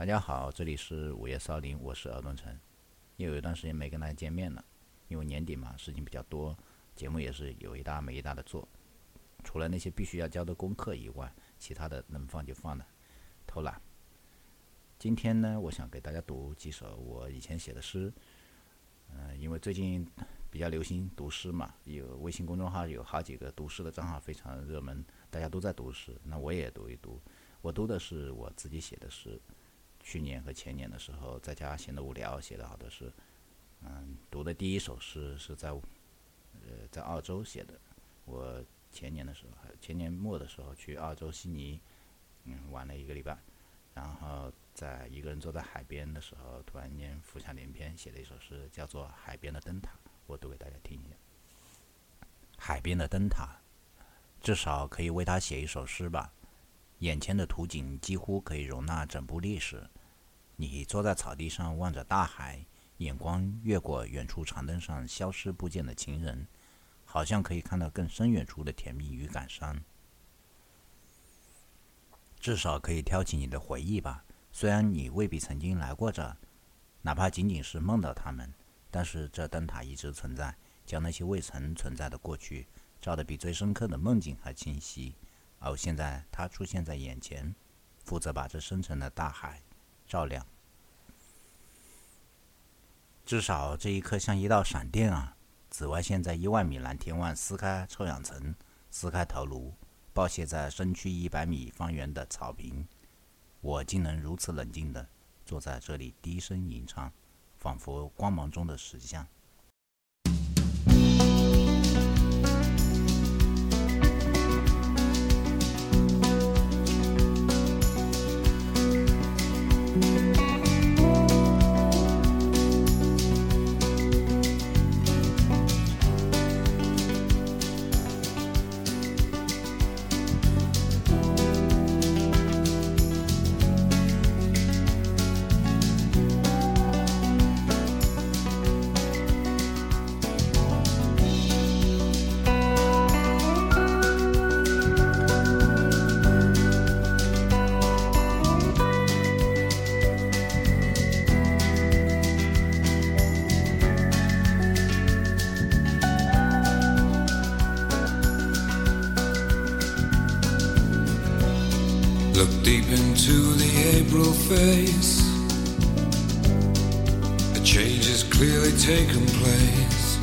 大家好，这里是午夜骚林，我是尔东城。又有一段时间没跟大家见面了，因为年底嘛，事情比较多，节目也是有一搭没一搭的做。除了那些必须要交的功课以外，其他的能放就放了，偷懒。今天呢，我想给大家读几首我以前写的诗。嗯，因为最近比较流行读诗嘛，有微信公众号有好几个读诗的账号非常热门，大家都在读诗，那我也读一读。我读的是我自己写的诗。去年和前年的时候，在家闲得无聊，写了好多诗。嗯，读的第一首诗是在，呃，在澳洲写的。我前年的时候，前年末的时候去澳洲悉尼，嗯，玩了一个礼拜。然后在一个人坐在海边的时候，突然间浮想联翩，写了一首诗，叫做《海边的灯塔》。我读给大家听一下。海边的灯塔，至少可以为他写一首诗吧。眼前的图景几乎可以容纳整部历史。你坐在草地上望着大海，眼光越过远处长灯上消失不见的情人，好像可以看到更深远处的甜蜜与感伤。至少可以挑起你的回忆吧。虽然你未必曾经来过这，哪怕仅仅是梦到他们，但是这灯塔一直存在，将那些未曾存在的过去照得比最深刻的梦境还清晰。而现在，它出现在眼前，负责把这深沉的大海照亮。至少这一刻像一道闪电啊！紫外线在一万米蓝天外撕开臭氧层，撕开头颅，爆泻在身躯一百米方圆的草坪。我竟能如此冷静地坐在这里，低声吟唱，仿佛光芒中的石像。Taken place.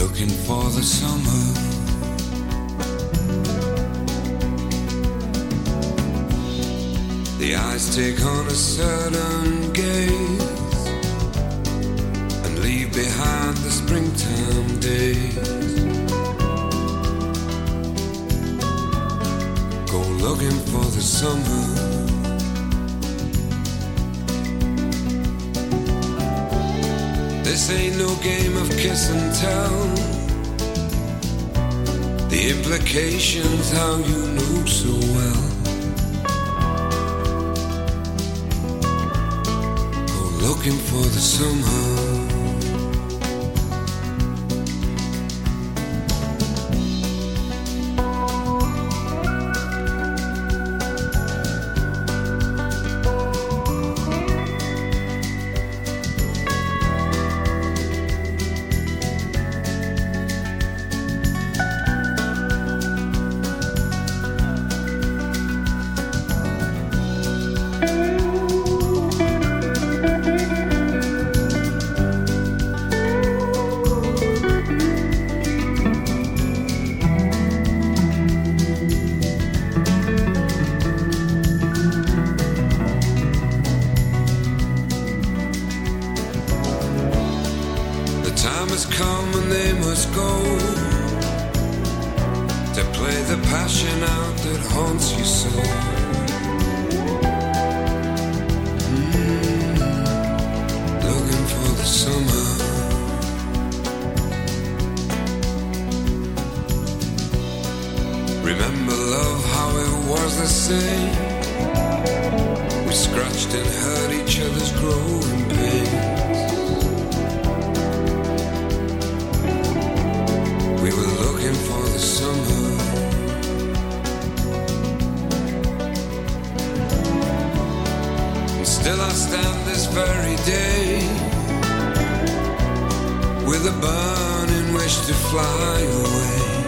Looking for the summer. The eyes take on a certain gaze and leave behind the springtime days. Go looking for the summer. This ain't no game of kiss and tell. The implications, how you knew so well. Go looking for the summer. was the same. We scratched and hurt each other's growing pains. We were looking for the summer. And still I stand this very day with a burning wish to fly away.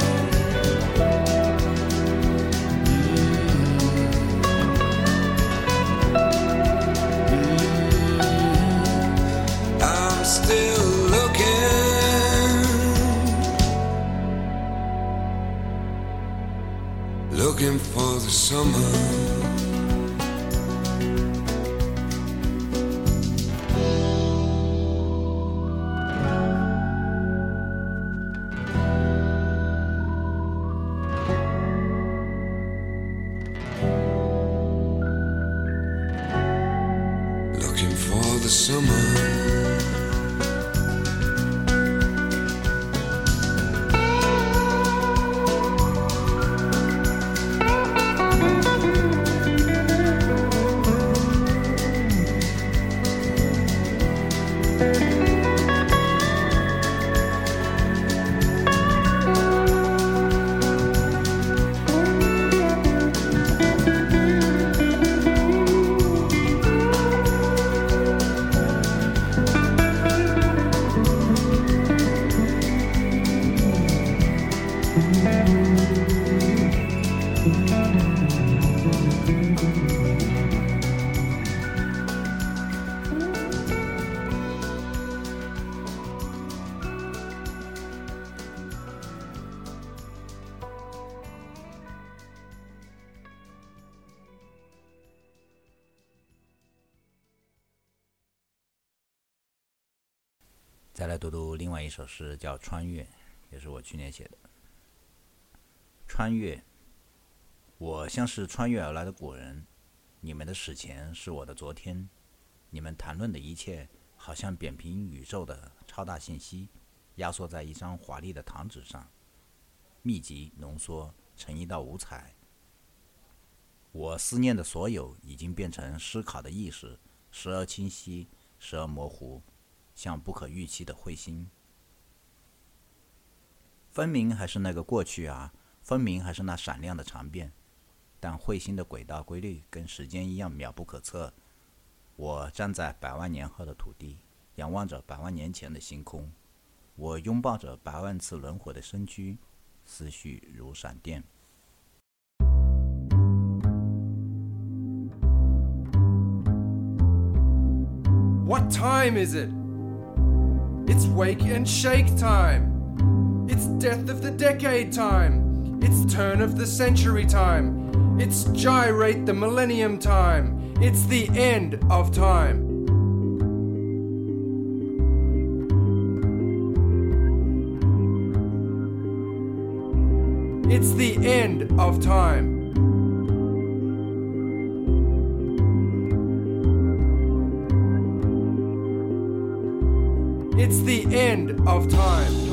The summer. 来读读另外一首诗，叫《穿越》，也是我去年写的。穿越，我像是穿越而来的古人，你们的史前是我的昨天，你们谈论的一切，好像扁平宇宙的超大信息，压缩在一张华丽的糖纸上，密集浓缩成一道五彩。我思念的所有已经变成思考的意识，时而清晰，时而模糊。像不可预期的彗星，分明还是那个过去啊，分明还是那闪亮的长辫，但彗星的轨道规律跟时间一样渺不可测。我站在百万年后的土地，仰望着百万年前的星空，我拥抱着百万次轮回的身躯，思绪如闪电。What time is it? It's wake and shake time. It's death of the decade time. It's turn of the century time. It's gyrate the millennium time. It's the end of time. It's the end of time. It's the end of time.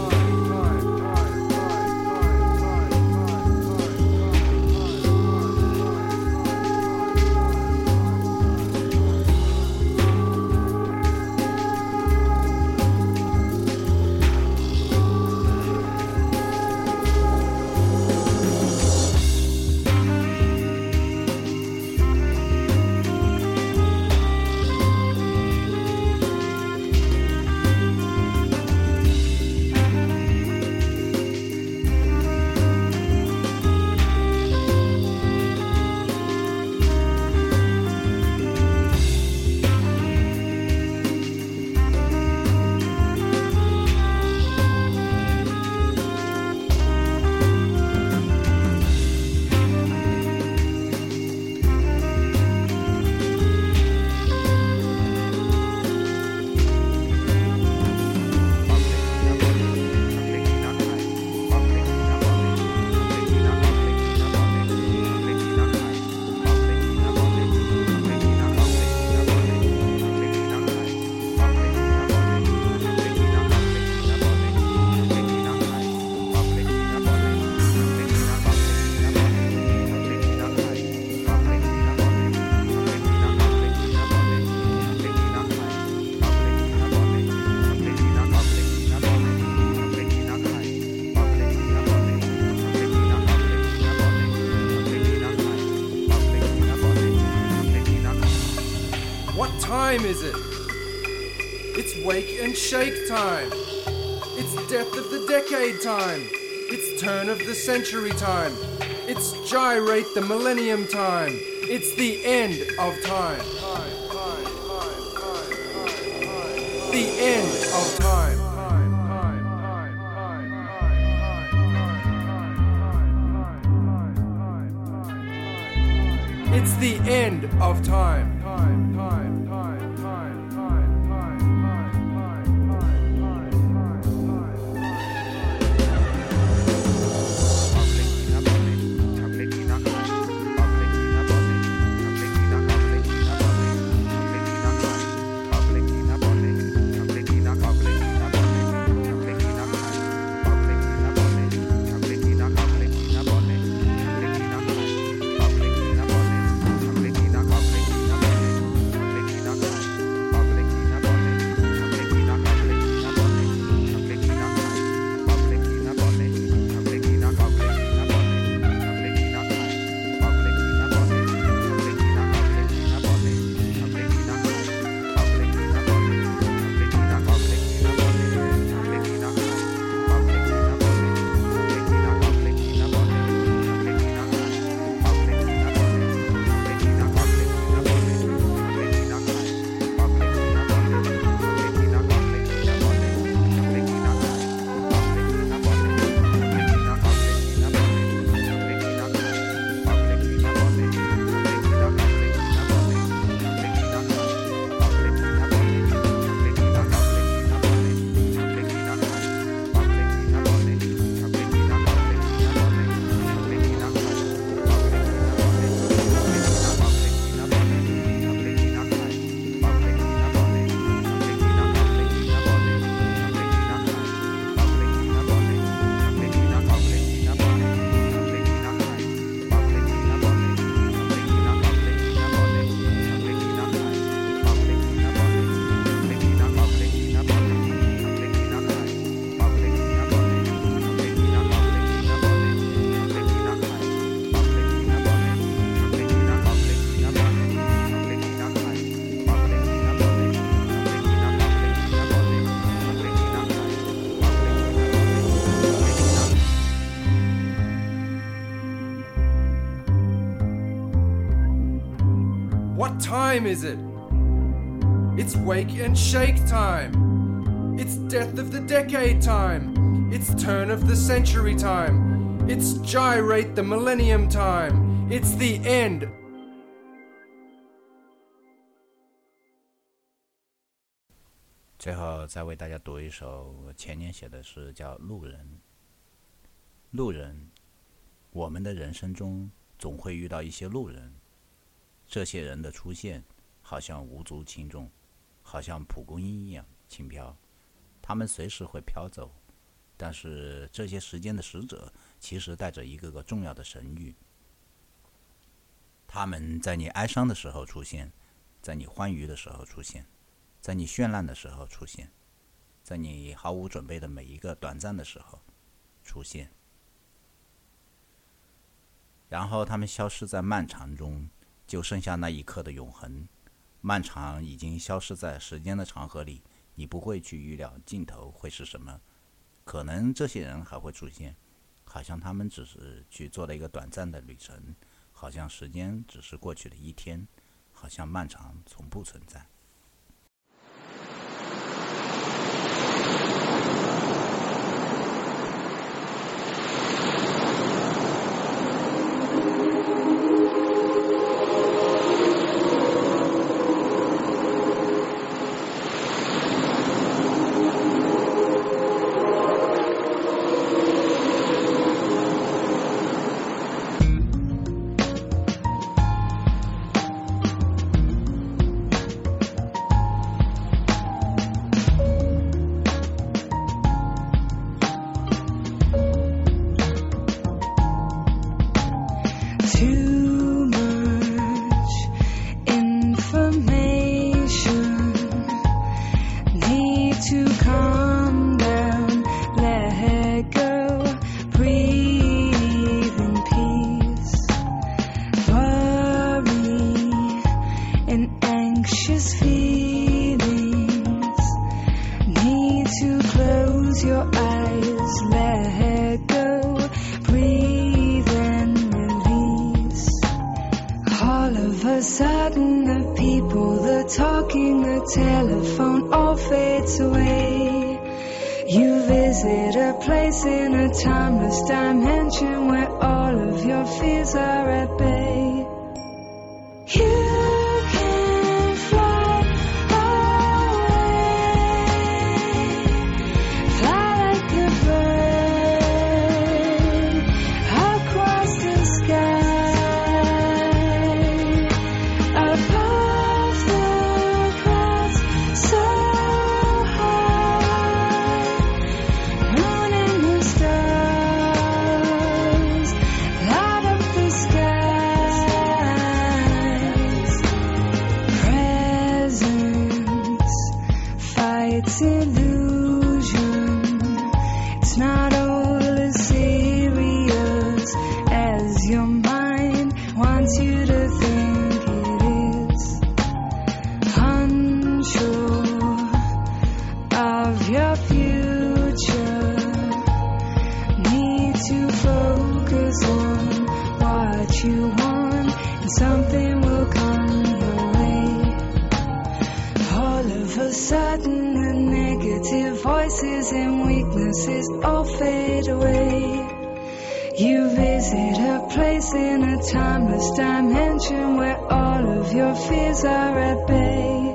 Time is it? It's wake and shake time. It's death of the decade time. It's turn of the century time. It's gyrate the millennium time. It's the end of time. The end of time. It's the end of time. time is it? It's wake and shake time. It's death of the decade time. It's turn of the century time. It's gyrate the millennium time. It's the end. 最后再为大家读一首前年写的诗，叫《路人》。路人，我们的人生中总会遇到一些路人，这些人的出现 好像无足轻重，好像蒲公英一样轻飘，他们随时会飘走。但是这些时间的使者，其实带着一个个重要的神谕。他们在你哀伤的时候出现，在你欢愉的时候出现，在你绚烂的时候出现，在你毫无准备的每一个短暂的时候出现。然后他们消失在漫长中，就剩下那一刻的永恒。漫长已经消失在时间的长河里，你不会去预料尽头会是什么。可能这些人还会出现，好像他们只是去做了一个短暂的旅程，好像时间只是过去了一天，好像漫长从不存在。telephone all fades away. You visit a place in a timeless dimension where all of your fears are at bay. of a sudden, the negative voices and weaknesses all fade away. You visit a place in a timeless dimension where all of your fears are at bay.